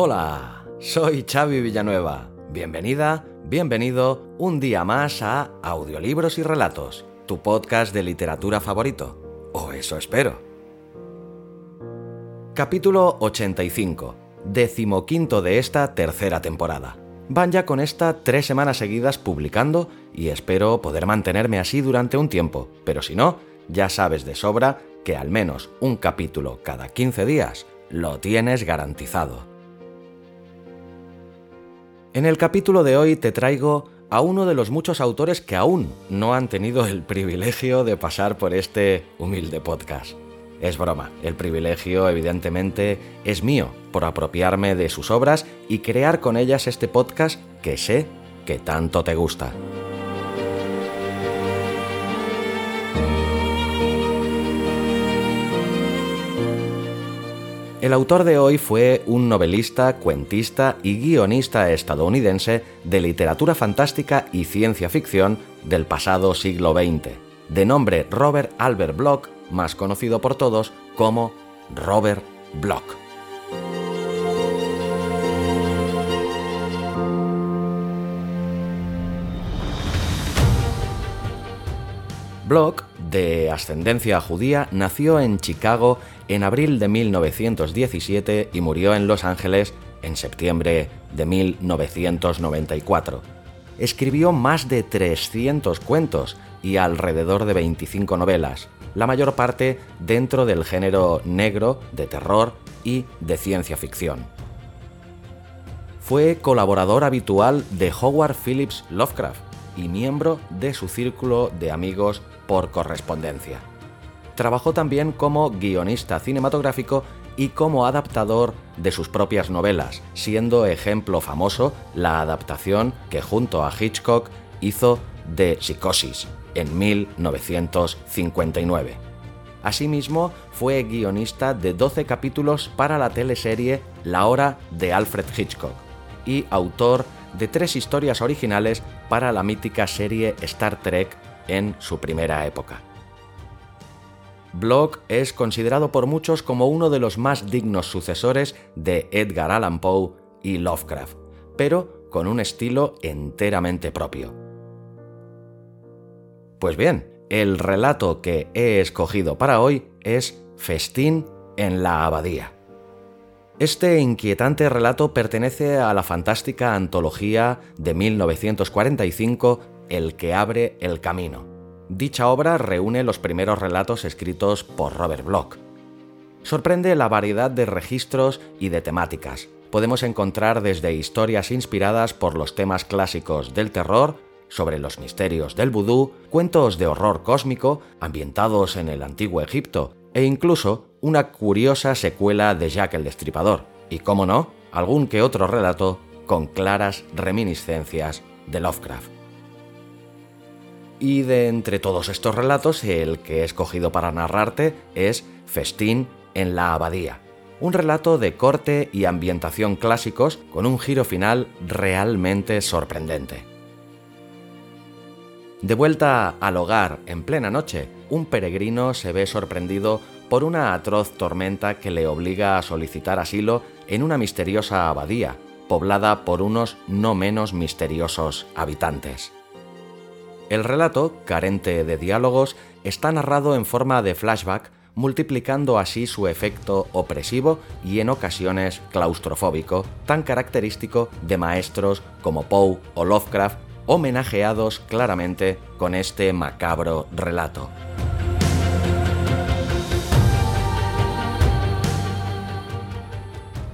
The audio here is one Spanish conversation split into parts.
Hola, soy Xavi Villanueva. Bienvenida, bienvenido un día más a Audiolibros y Relatos, tu podcast de literatura favorito. O eso espero. Capítulo 85, decimoquinto de esta tercera temporada. Van ya con esta tres semanas seguidas publicando y espero poder mantenerme así durante un tiempo, pero si no, ya sabes de sobra que al menos un capítulo cada 15 días lo tienes garantizado. En el capítulo de hoy te traigo a uno de los muchos autores que aún no han tenido el privilegio de pasar por este humilde podcast. Es broma, el privilegio evidentemente es mío por apropiarme de sus obras y crear con ellas este podcast que sé que tanto te gusta. El autor de hoy fue un novelista, cuentista y guionista estadounidense de literatura fantástica y ciencia ficción del pasado siglo XX, de nombre Robert Albert Bloch, más conocido por todos como Robert Bloch. Bloch, de ascendencia judía, nació en Chicago en abril de 1917 y murió en Los Ángeles en septiembre de 1994. Escribió más de 300 cuentos y alrededor de 25 novelas, la mayor parte dentro del género negro, de terror y de ciencia ficción. Fue colaborador habitual de Howard Phillips Lovecraft y miembro de su círculo de amigos por correspondencia. Trabajó también como guionista cinematográfico y como adaptador de sus propias novelas, siendo ejemplo famoso la adaptación que junto a Hitchcock hizo de Psicosis en 1959. Asimismo, fue guionista de 12 capítulos para la teleserie La Hora de Alfred Hitchcock y autor de tres historias originales para la mítica serie Star Trek en su primera época. Bloch es considerado por muchos como uno de los más dignos sucesores de Edgar Allan Poe y Lovecraft, pero con un estilo enteramente propio. Pues bien, el relato que he escogido para hoy es Festín en la Abadía. Este inquietante relato pertenece a la fantástica antología de 1945 El que abre el camino Dicha obra reúne los primeros relatos escritos por Robert Bloch. Sorprende la variedad de registros y de temáticas. Podemos encontrar desde historias inspiradas por los temas clásicos del terror, sobre los misterios del vudú, cuentos de horror cósmico ambientados en el antiguo Egipto e incluso una curiosa secuela de Jack el Destripador, y cómo no, algún que otro relato con claras reminiscencias de Lovecraft. Y de entre todos estos relatos, el que he escogido para narrarte es Festín en la Abadía. Un relato de corte y ambientación clásicos con un giro final realmente sorprendente. De vuelta al hogar en plena noche, un peregrino se ve sorprendido por una atroz tormenta que le obliga a solicitar asilo en una misteriosa abadía, poblada por unos no menos misteriosos habitantes. El relato, carente de diálogos, está narrado en forma de flashback, multiplicando así su efecto opresivo y en ocasiones claustrofóbico, tan característico de maestros como Poe o Lovecraft, homenajeados claramente con este macabro relato.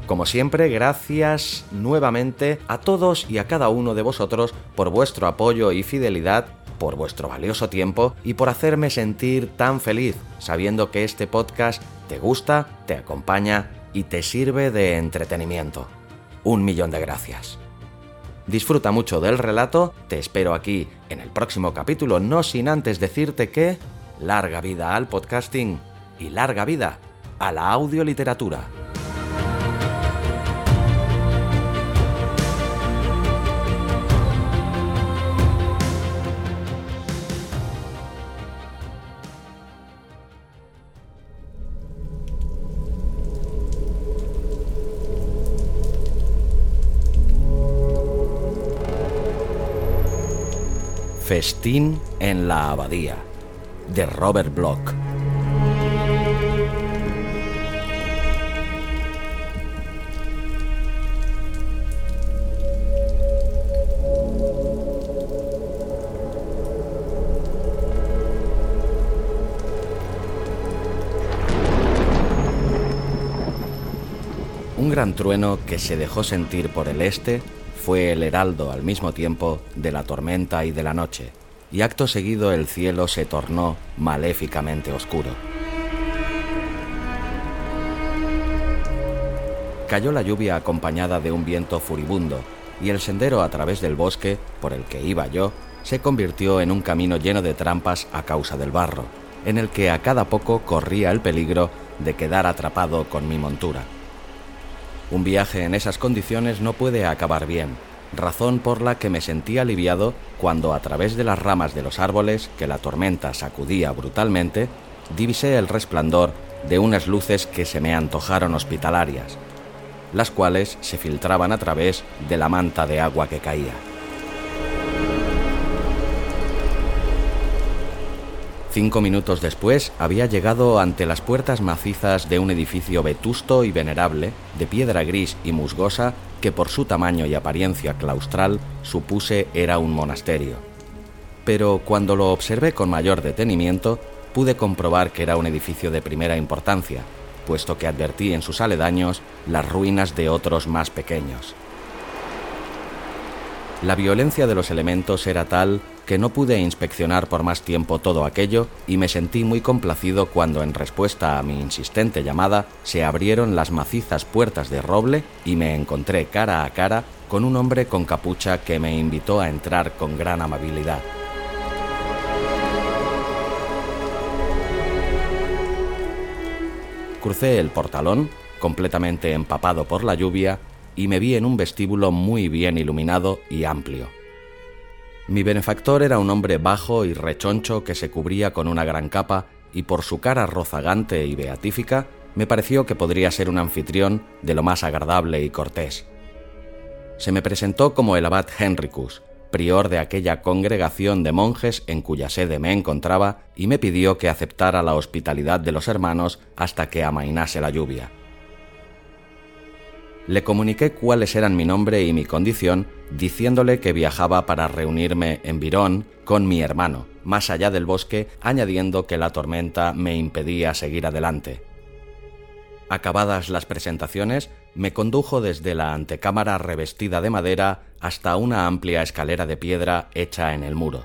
Como siempre, gracias nuevamente a todos y a cada uno de vosotros por vuestro apoyo y fidelidad, por vuestro valioso tiempo y por hacerme sentir tan feliz sabiendo que este podcast te gusta, te acompaña y te sirve de entretenimiento. Un millón de gracias. Disfruta mucho del relato, te espero aquí en el próximo capítulo, no sin antes decirte que larga vida al podcasting y larga vida a la audioliteratura. Festín en la Abadía, de Robert Bloch. Un gran trueno que se dejó sentir por el este fue el heraldo al mismo tiempo de la tormenta y de la noche, y acto seguido el cielo se tornó maléficamente oscuro. Cayó la lluvia acompañada de un viento furibundo, y el sendero a través del bosque, por el que iba yo, se convirtió en un camino lleno de trampas a causa del barro, en el que a cada poco corría el peligro de quedar atrapado con mi montura. Un viaje en esas condiciones no puede acabar bien, razón por la que me sentí aliviado cuando a través de las ramas de los árboles que la tormenta sacudía brutalmente, divisé el resplandor de unas luces que se me antojaron hospitalarias, las cuales se filtraban a través de la manta de agua que caía. Cinco minutos después había llegado ante las puertas macizas de un edificio vetusto y venerable, de piedra gris y musgosa, que por su tamaño y apariencia claustral supuse era un monasterio. Pero cuando lo observé con mayor detenimiento, pude comprobar que era un edificio de primera importancia, puesto que advertí en sus aledaños las ruinas de otros más pequeños. La violencia de los elementos era tal que no pude inspeccionar por más tiempo todo aquello y me sentí muy complacido cuando en respuesta a mi insistente llamada se abrieron las macizas puertas de roble y me encontré cara a cara con un hombre con capucha que me invitó a entrar con gran amabilidad. Crucé el portalón, completamente empapado por la lluvia, y me vi en un vestíbulo muy bien iluminado y amplio. Mi benefactor era un hombre bajo y rechoncho que se cubría con una gran capa y por su cara rozagante y beatífica me pareció que podría ser un anfitrión de lo más agradable y cortés. Se me presentó como el abad Henricus, prior de aquella congregación de monjes en cuya sede me encontraba, y me pidió que aceptara la hospitalidad de los hermanos hasta que amainase la lluvia. Le comuniqué cuáles eran mi nombre y mi condición, diciéndole que viajaba para reunirme en Virón con mi hermano, más allá del bosque, añadiendo que la tormenta me impedía seguir adelante. Acabadas las presentaciones, me condujo desde la antecámara revestida de madera hasta una amplia escalera de piedra hecha en el muro.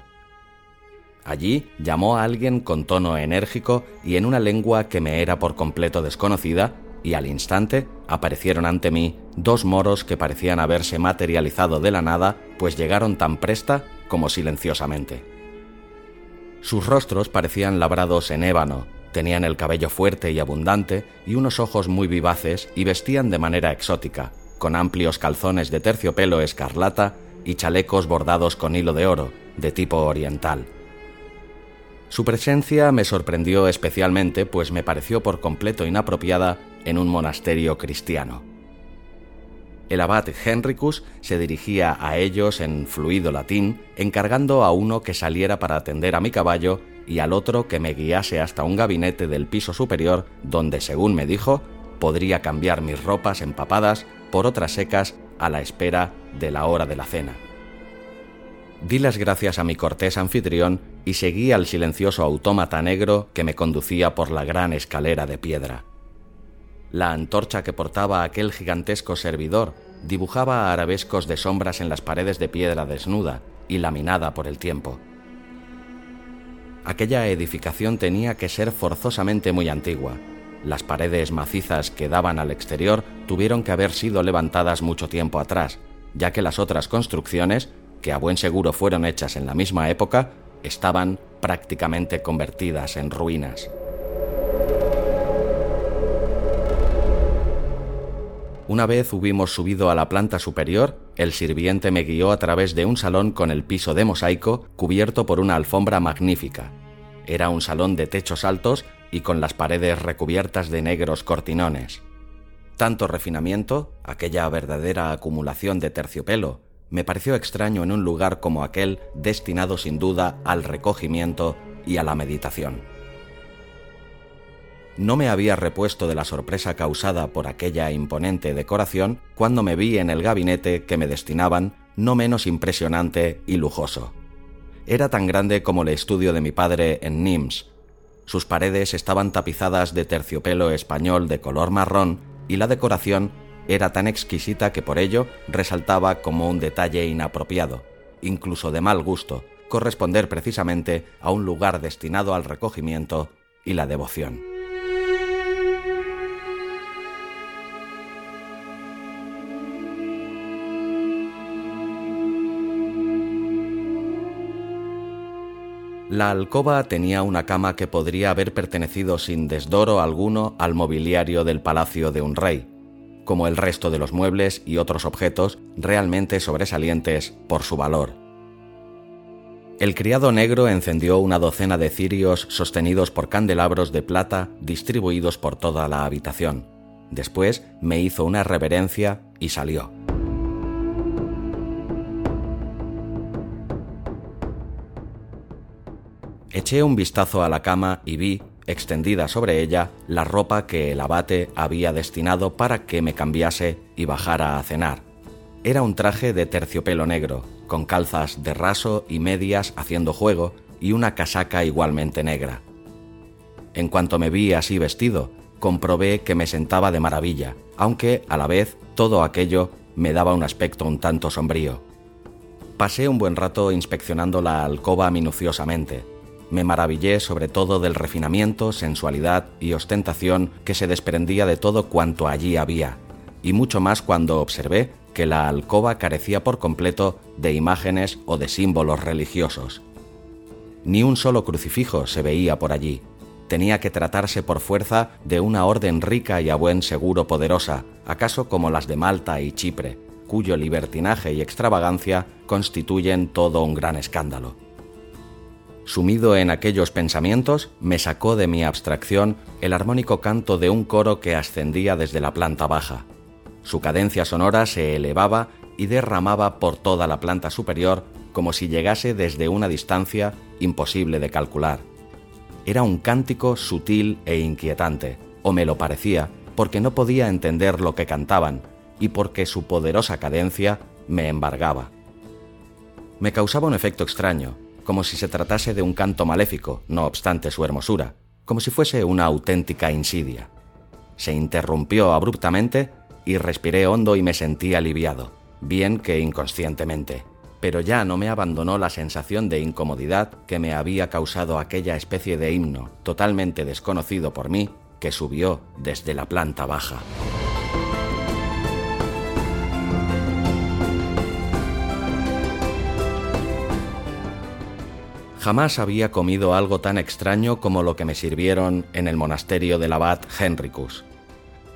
Allí llamó a alguien con tono enérgico y en una lengua que me era por completo desconocida, y al instante aparecieron ante mí dos moros que parecían haberse materializado de la nada, pues llegaron tan presta como silenciosamente. Sus rostros parecían labrados en ébano, tenían el cabello fuerte y abundante y unos ojos muy vivaces y vestían de manera exótica, con amplios calzones de terciopelo escarlata y chalecos bordados con hilo de oro, de tipo oriental. Su presencia me sorprendió especialmente, pues me pareció por completo inapropiada en un monasterio cristiano. El abad Henricus se dirigía a ellos en fluido latín, encargando a uno que saliera para atender a mi caballo y al otro que me guiase hasta un gabinete del piso superior donde, según me dijo, podría cambiar mis ropas empapadas por otras secas a la espera de la hora de la cena. Di las gracias a mi cortés anfitrión y seguí al silencioso autómata negro que me conducía por la gran escalera de piedra. La antorcha que portaba aquel gigantesco servidor dibujaba arabescos de sombras en las paredes de piedra desnuda y laminada por el tiempo. Aquella edificación tenía que ser forzosamente muy antigua. Las paredes macizas que daban al exterior tuvieron que haber sido levantadas mucho tiempo atrás, ya que las otras construcciones que a buen seguro fueron hechas en la misma época, estaban prácticamente convertidas en ruinas. Una vez hubimos subido a la planta superior, el sirviente me guió a través de un salón con el piso de mosaico cubierto por una alfombra magnífica. Era un salón de techos altos y con las paredes recubiertas de negros cortinones. Tanto refinamiento, aquella verdadera acumulación de terciopelo, me pareció extraño en un lugar como aquel destinado sin duda al recogimiento y a la meditación. No me había repuesto de la sorpresa causada por aquella imponente decoración cuando me vi en el gabinete que me destinaban, no menos impresionante y lujoso. Era tan grande como el estudio de mi padre en Nims. Sus paredes estaban tapizadas de terciopelo español de color marrón y la decoración era tan exquisita que por ello resaltaba como un detalle inapropiado, incluso de mal gusto, corresponder precisamente a un lugar destinado al recogimiento y la devoción. La alcoba tenía una cama que podría haber pertenecido sin desdoro alguno al mobiliario del palacio de un rey, como el resto de los muebles y otros objetos realmente sobresalientes por su valor. El criado negro encendió una docena de cirios sostenidos por candelabros de plata distribuidos por toda la habitación. Después me hizo una reverencia y salió. Eché un vistazo a la cama y vi, extendida sobre ella la ropa que el abate había destinado para que me cambiase y bajara a cenar. Era un traje de terciopelo negro, con calzas de raso y medias haciendo juego y una casaca igualmente negra. En cuanto me vi así vestido, comprobé que me sentaba de maravilla, aunque a la vez todo aquello me daba un aspecto un tanto sombrío. Pasé un buen rato inspeccionando la alcoba minuciosamente, me maravillé sobre todo del refinamiento, sensualidad y ostentación que se desprendía de todo cuanto allí había, y mucho más cuando observé que la alcoba carecía por completo de imágenes o de símbolos religiosos. Ni un solo crucifijo se veía por allí. Tenía que tratarse por fuerza de una orden rica y a buen seguro poderosa, acaso como las de Malta y Chipre, cuyo libertinaje y extravagancia constituyen todo un gran escándalo. Sumido en aquellos pensamientos, me sacó de mi abstracción el armónico canto de un coro que ascendía desde la planta baja. Su cadencia sonora se elevaba y derramaba por toda la planta superior como si llegase desde una distancia imposible de calcular. Era un cántico sutil e inquietante, o me lo parecía, porque no podía entender lo que cantaban y porque su poderosa cadencia me embargaba. Me causaba un efecto extraño, como si se tratase de un canto maléfico, no obstante su hermosura, como si fuese una auténtica insidia. Se interrumpió abruptamente y respiré hondo y me sentí aliviado, bien que inconscientemente. Pero ya no me abandonó la sensación de incomodidad que me había causado aquella especie de himno totalmente desconocido por mí que subió desde la planta baja. Jamás había comido algo tan extraño como lo que me sirvieron en el monasterio del abad Henricus.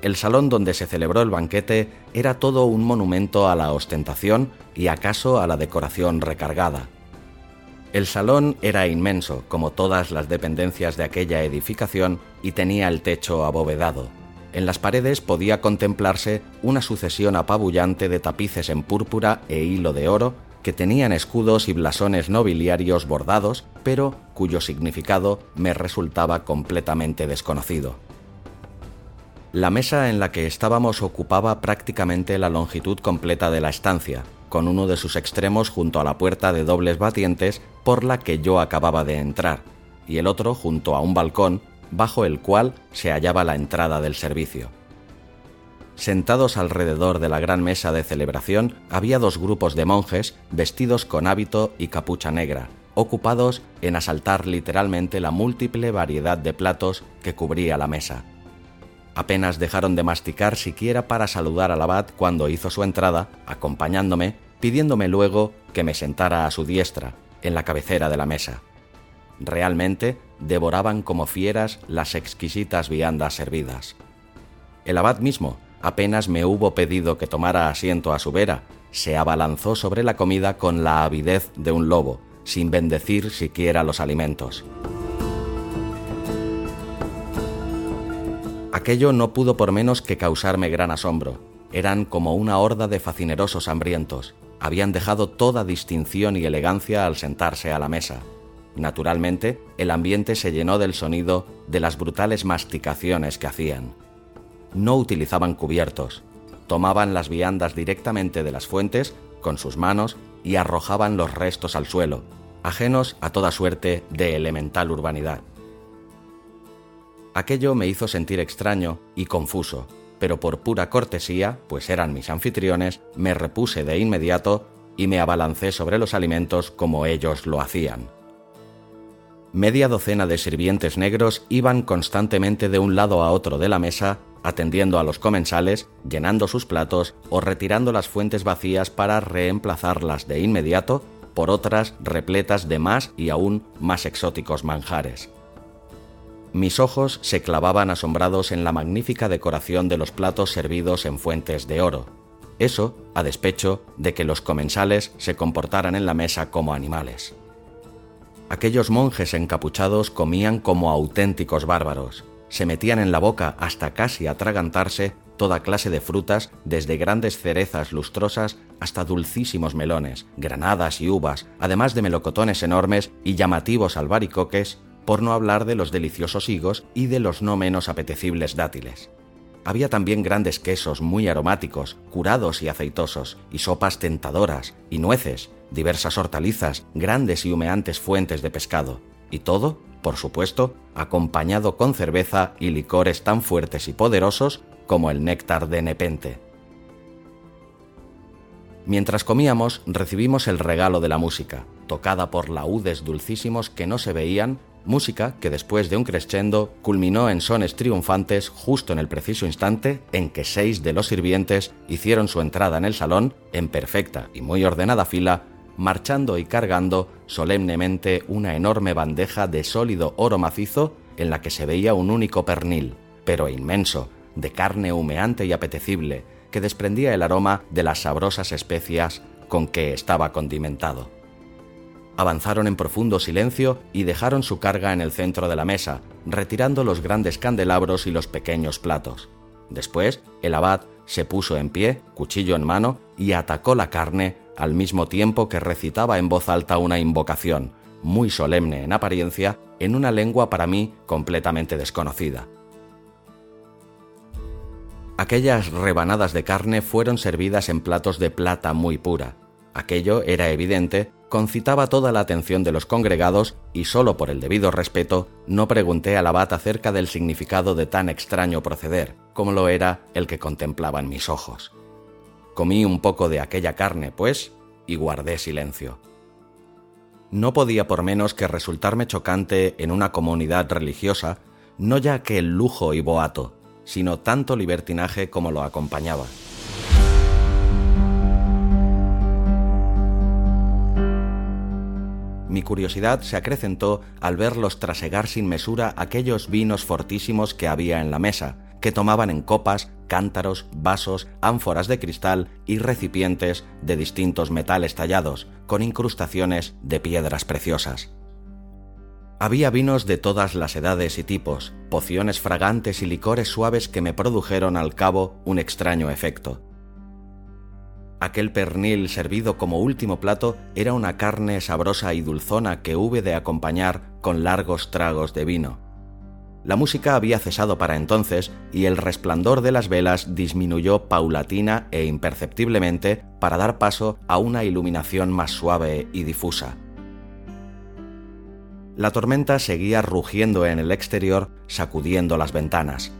El salón donde se celebró el banquete era todo un monumento a la ostentación y acaso a la decoración recargada. El salón era inmenso, como todas las dependencias de aquella edificación, y tenía el techo abovedado. En las paredes podía contemplarse una sucesión apabullante de tapices en púrpura e hilo de oro que tenían escudos y blasones nobiliarios bordados, pero cuyo significado me resultaba completamente desconocido. La mesa en la que estábamos ocupaba prácticamente la longitud completa de la estancia, con uno de sus extremos junto a la puerta de dobles batientes por la que yo acababa de entrar, y el otro junto a un balcón bajo el cual se hallaba la entrada del servicio. Sentados alrededor de la gran mesa de celebración había dos grupos de monjes vestidos con hábito y capucha negra, ocupados en asaltar literalmente la múltiple variedad de platos que cubría la mesa. Apenas dejaron de masticar siquiera para saludar al abad cuando hizo su entrada, acompañándome, pidiéndome luego que me sentara a su diestra, en la cabecera de la mesa. Realmente devoraban como fieras las exquisitas viandas servidas. El abad mismo, apenas me hubo pedido que tomara asiento a su vera, se abalanzó sobre la comida con la avidez de un lobo, sin bendecir siquiera los alimentos. Aquello no pudo por menos que causarme gran asombro. Eran como una horda de facinerosos hambrientos. Habían dejado toda distinción y elegancia al sentarse a la mesa. Naturalmente, el ambiente se llenó del sonido de las brutales masticaciones que hacían. No utilizaban cubiertos, tomaban las viandas directamente de las fuentes con sus manos y arrojaban los restos al suelo, ajenos a toda suerte de elemental urbanidad. Aquello me hizo sentir extraño y confuso, pero por pura cortesía, pues eran mis anfitriones, me repuse de inmediato y me abalancé sobre los alimentos como ellos lo hacían media docena de sirvientes negros iban constantemente de un lado a otro de la mesa, atendiendo a los comensales, llenando sus platos o retirando las fuentes vacías para reemplazarlas de inmediato por otras repletas de más y aún más exóticos manjares. Mis ojos se clavaban asombrados en la magnífica decoración de los platos servidos en fuentes de oro. Eso a despecho de que los comensales se comportaran en la mesa como animales. Aquellos monjes encapuchados comían como auténticos bárbaros. Se metían en la boca hasta casi atragantarse toda clase de frutas, desde grandes cerezas lustrosas hasta dulcísimos melones, granadas y uvas, además de melocotones enormes y llamativos albaricoques, por no hablar de los deliciosos higos y de los no menos apetecibles dátiles. Había también grandes quesos muy aromáticos, curados y aceitosos, y sopas tentadoras, y nueces, diversas hortalizas, grandes y humeantes fuentes de pescado, y todo, por supuesto, acompañado con cerveza y licores tan fuertes y poderosos como el néctar de Nepente. Mientras comíamos, recibimos el regalo de la música, tocada por laúdes dulcísimos que no se veían música que después de un crescendo culminó en sones triunfantes justo en el preciso instante en que seis de los sirvientes hicieron su entrada en el salón en perfecta y muy ordenada fila, marchando y cargando solemnemente una enorme bandeja de sólido oro macizo en la que se veía un único pernil, pero inmenso, de carne humeante y apetecible, que desprendía el aroma de las sabrosas especias con que estaba condimentado. Avanzaron en profundo silencio y dejaron su carga en el centro de la mesa, retirando los grandes candelabros y los pequeños platos. Después, el abad se puso en pie, cuchillo en mano, y atacó la carne al mismo tiempo que recitaba en voz alta una invocación, muy solemne en apariencia, en una lengua para mí completamente desconocida. Aquellas rebanadas de carne fueron servidas en platos de plata muy pura. Aquello era evidente concitaba toda la atención de los congregados y solo por el debido respeto no pregunté al abad acerca del significado de tan extraño proceder, como lo era el que contemplaban mis ojos. Comí un poco de aquella carne, pues, y guardé silencio. No podía por menos que resultarme chocante en una comunidad religiosa, no ya que el lujo y boato, sino tanto libertinaje como lo acompañaba. Mi curiosidad se acrecentó al verlos trasegar sin mesura aquellos vinos fortísimos que había en la mesa, que tomaban en copas, cántaros, vasos, ánforas de cristal y recipientes de distintos metales tallados, con incrustaciones de piedras preciosas. Había vinos de todas las edades y tipos, pociones fragantes y licores suaves que me produjeron al cabo un extraño efecto Aquel pernil servido como último plato era una carne sabrosa y dulzona que hube de acompañar con largos tragos de vino. La música había cesado para entonces y el resplandor de las velas disminuyó paulatina e imperceptiblemente para dar paso a una iluminación más suave y difusa. La tormenta seguía rugiendo en el exterior, sacudiendo las ventanas.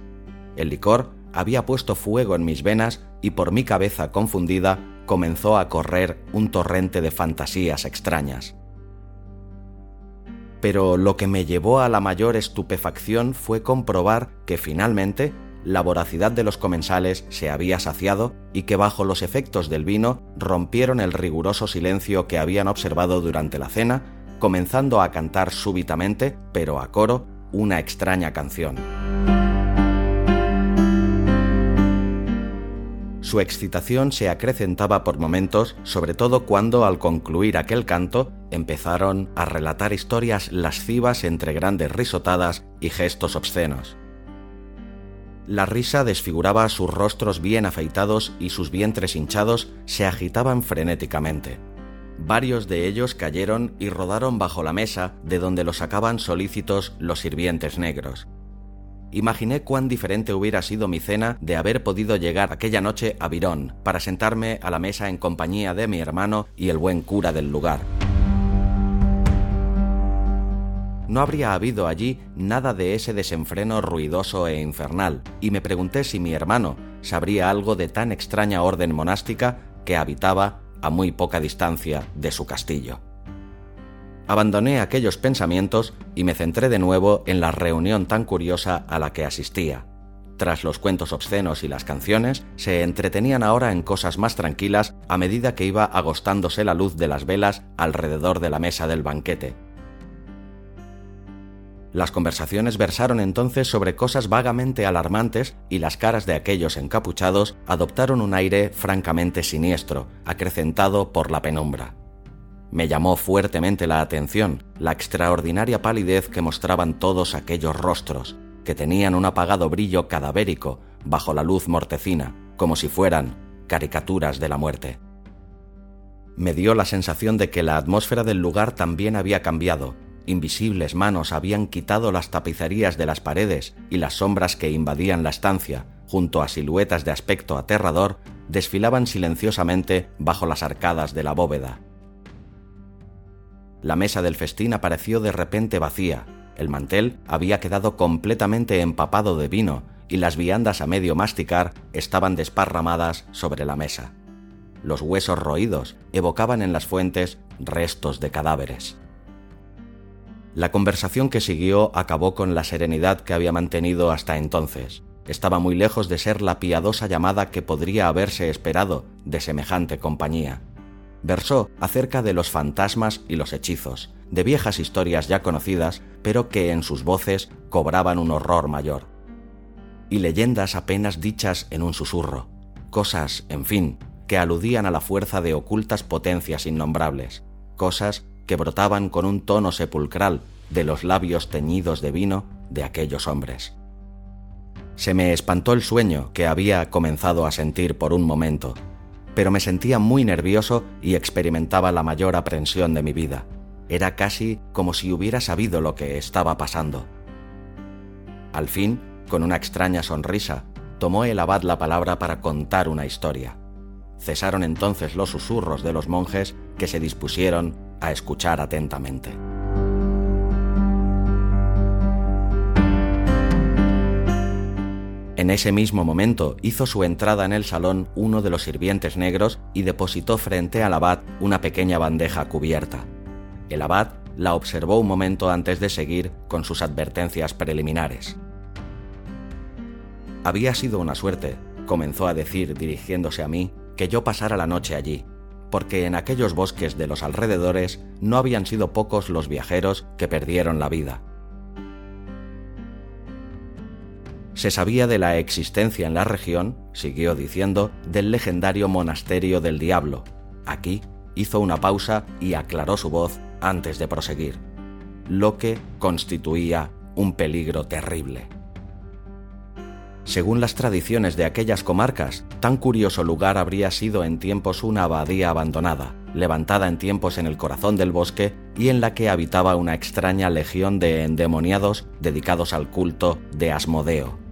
El licor había puesto fuego en mis venas y por mi cabeza confundida comenzó a correr un torrente de fantasías extrañas. Pero lo que me llevó a la mayor estupefacción fue comprobar que finalmente la voracidad de los comensales se había saciado y que bajo los efectos del vino rompieron el riguroso silencio que habían observado durante la cena, comenzando a cantar súbitamente, pero a coro, una extraña canción. Su excitación se acrecentaba por momentos, sobre todo cuando al concluir aquel canto empezaron a relatar historias lascivas entre grandes risotadas y gestos obscenos. La risa desfiguraba sus rostros bien afeitados y sus vientres hinchados se agitaban frenéticamente. Varios de ellos cayeron y rodaron bajo la mesa de donde los sacaban solícitos los sirvientes negros imaginé cuán diferente hubiera sido mi cena de haber podido llegar aquella noche a Virón para sentarme a la mesa en compañía de mi hermano y el buen cura del lugar. No habría habido allí nada de ese desenfreno ruidoso e infernal, y me pregunté si mi hermano sabría algo de tan extraña orden monástica que habitaba a muy poca distancia de su castillo. Abandoné aquellos pensamientos y me centré de nuevo en la reunión tan curiosa a la que asistía. Tras los cuentos obscenos y las canciones, se entretenían ahora en cosas más tranquilas a medida que iba agostándose la luz de las velas alrededor de la mesa del banquete. Las conversaciones versaron entonces sobre cosas vagamente alarmantes y las caras de aquellos encapuchados adoptaron un aire francamente siniestro, acrecentado por la penumbra. Me llamó fuertemente la atención la extraordinaria palidez que mostraban todos aquellos rostros, que tenían un apagado brillo cadavérico bajo la luz mortecina, como si fueran caricaturas de la muerte. Me dio la sensación de que la atmósfera del lugar también había cambiado. Invisibles manos habían quitado las tapicerías de las paredes y las sombras que invadían la estancia, junto a siluetas de aspecto aterrador, desfilaban silenciosamente bajo las arcadas de la bóveda. La mesa del festín apareció de repente vacía, el mantel había quedado completamente empapado de vino y las viandas a medio masticar estaban desparramadas sobre la mesa. Los huesos roídos evocaban en las fuentes restos de cadáveres. La conversación que siguió acabó con la serenidad que había mantenido hasta entonces. Estaba muy lejos de ser la piadosa llamada que podría haberse esperado de semejante compañía versó acerca de los fantasmas y los hechizos, de viejas historias ya conocidas, pero que en sus voces cobraban un horror mayor. Y leyendas apenas dichas en un susurro, cosas, en fin, que aludían a la fuerza de ocultas potencias innombrables, cosas que brotaban con un tono sepulcral de los labios teñidos de vino de aquellos hombres. Se me espantó el sueño que había comenzado a sentir por un momento, pero me sentía muy nervioso y experimentaba la mayor aprensión de mi vida. Era casi como si hubiera sabido lo que estaba pasando. Al fin, con una extraña sonrisa, tomó el abad la palabra para contar una historia. Cesaron entonces los susurros de los monjes que se dispusieron a escuchar atentamente. En ese mismo momento hizo su entrada en el salón uno de los sirvientes negros y depositó frente al abad una pequeña bandeja cubierta. El abad la observó un momento antes de seguir con sus advertencias preliminares. Había sido una suerte, comenzó a decir dirigiéndose a mí, que yo pasara la noche allí, porque en aquellos bosques de los alrededores no habían sido pocos los viajeros que perdieron la vida Se sabía de la existencia en la región, siguió diciendo, del legendario monasterio del diablo. Aquí hizo una pausa y aclaró su voz antes de proseguir, lo que constituía un peligro terrible. según las tradiciones de aquellas comarcas, tan curioso lugar habría sido en tiempos una abadía abandonada, levantada en tiempos en el corazón del bosque y en la que habitaba una extraña legión de endemoniados dedicados al culto de Asmodeo.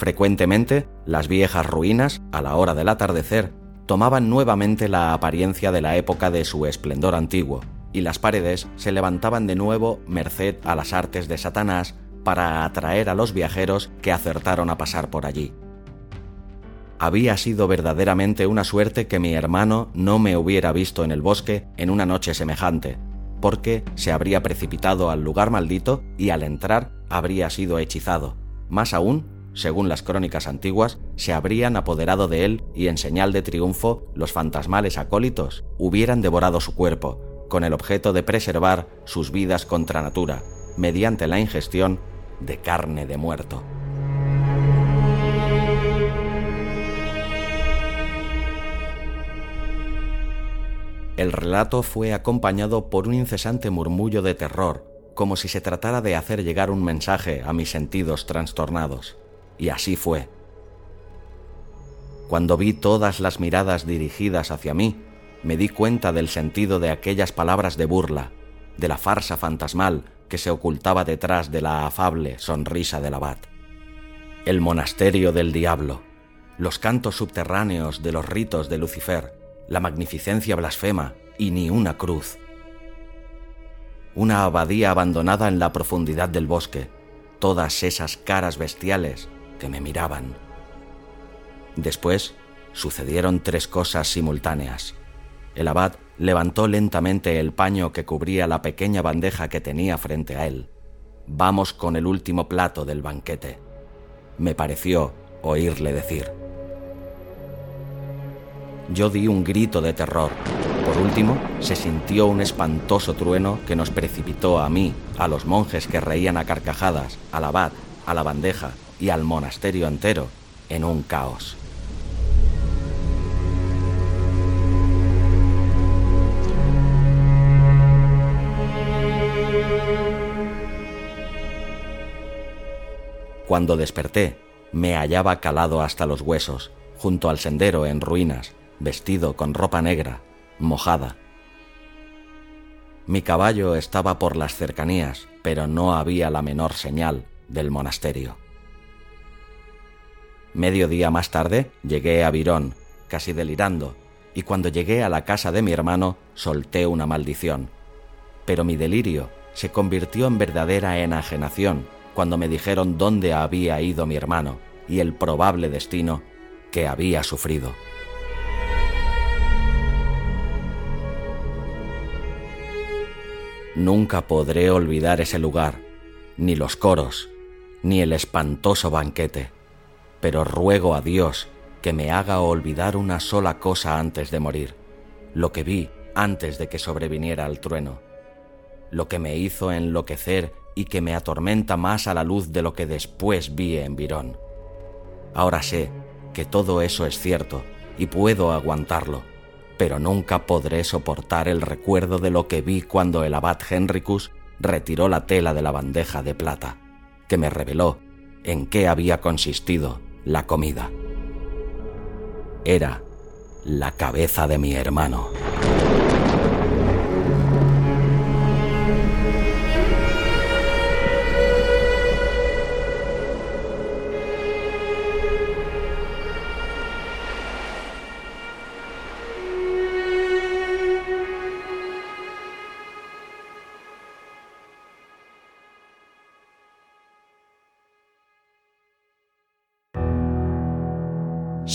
Frecuentemente, las viejas ruinas, a la hora del atardecer, tomaban nuevamente la apariencia de la época de su esplendor antiguo, y las paredes se levantaban de nuevo merced a las artes de Satanás para atraer a los viajeros que acertaron a pasar por allí. Había sido verdaderamente una suerte que mi hermano no me hubiera visto en el bosque en una noche semejante, porque se habría precipitado al lugar maldito y al entrar habría sido hechizado. Más aún, según las crónicas antiguas, se habrían apoderado de él y en señal de triunfo los fantasmales acólitos hubieran devorado su cuerpo, con el objeto de preservar sus vidas contra natura, mediante la ingestión de carne de muerto. El relato fue acompañado por un incesante murmullo de terror, como si se tratara de hacer llegar un mensaje a mis sentidos trastornados. Y así fue. Cuando vi todas las miradas dirigidas hacia mí, me di cuenta del sentido de aquellas palabras de burla, de la farsa fantasmal que se ocultaba detrás de la afable sonrisa del abad. El monasterio del diablo, los cantos subterráneos de los ritos de Lucifer, la magnificencia blasfema y ni una cruz. Una abadía abandonada en la profundidad del bosque, todas esas caras bestiales que me miraban. Después sucedieron tres cosas simultáneas. El abad levantó lentamente el paño que cubría la pequeña bandeja que tenía frente a él. Vamos con el último plato del banquete. Me pareció oírle decir. Yo di un grito de terror. Por último, se sintió un espantoso trueno que nos precipitó a mí, a los monjes que reían a carcajadas, al abad, a la bandeja y al monasterio entero en un caos. Cuando desperté, me hallaba calado hasta los huesos, junto al sendero en ruinas, vestido con ropa negra, mojada. Mi caballo estaba por las cercanías, pero no había la menor señal del monasterio. Medio día más tarde llegué a Virón, casi delirando, y cuando llegué a la casa de mi hermano solté una maldición. Pero mi delirio se convirtió en verdadera enajenación cuando me dijeron dónde había ido mi hermano y el probable destino que había sufrido. Nunca podré olvidar ese lugar, ni los coros, ni el espantoso banquete, pero ruego a Dios que me haga olvidar una sola cosa antes de morir, lo que vi antes de que sobreviniera el trueno, lo que me hizo enloquecer y que me atormenta más a la luz de lo que después vi en Virón. Ahora sé que todo eso es cierto y puedo aguantarlo, pero nunca podré soportar el recuerdo de lo que vi cuando el abad Henricus retiró la tela de la bandeja de plata, que me reveló en qué había consistido la comida. Era la cabeza de mi hermano.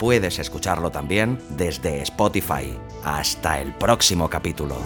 Puedes escucharlo también desde Spotify. Hasta el próximo capítulo.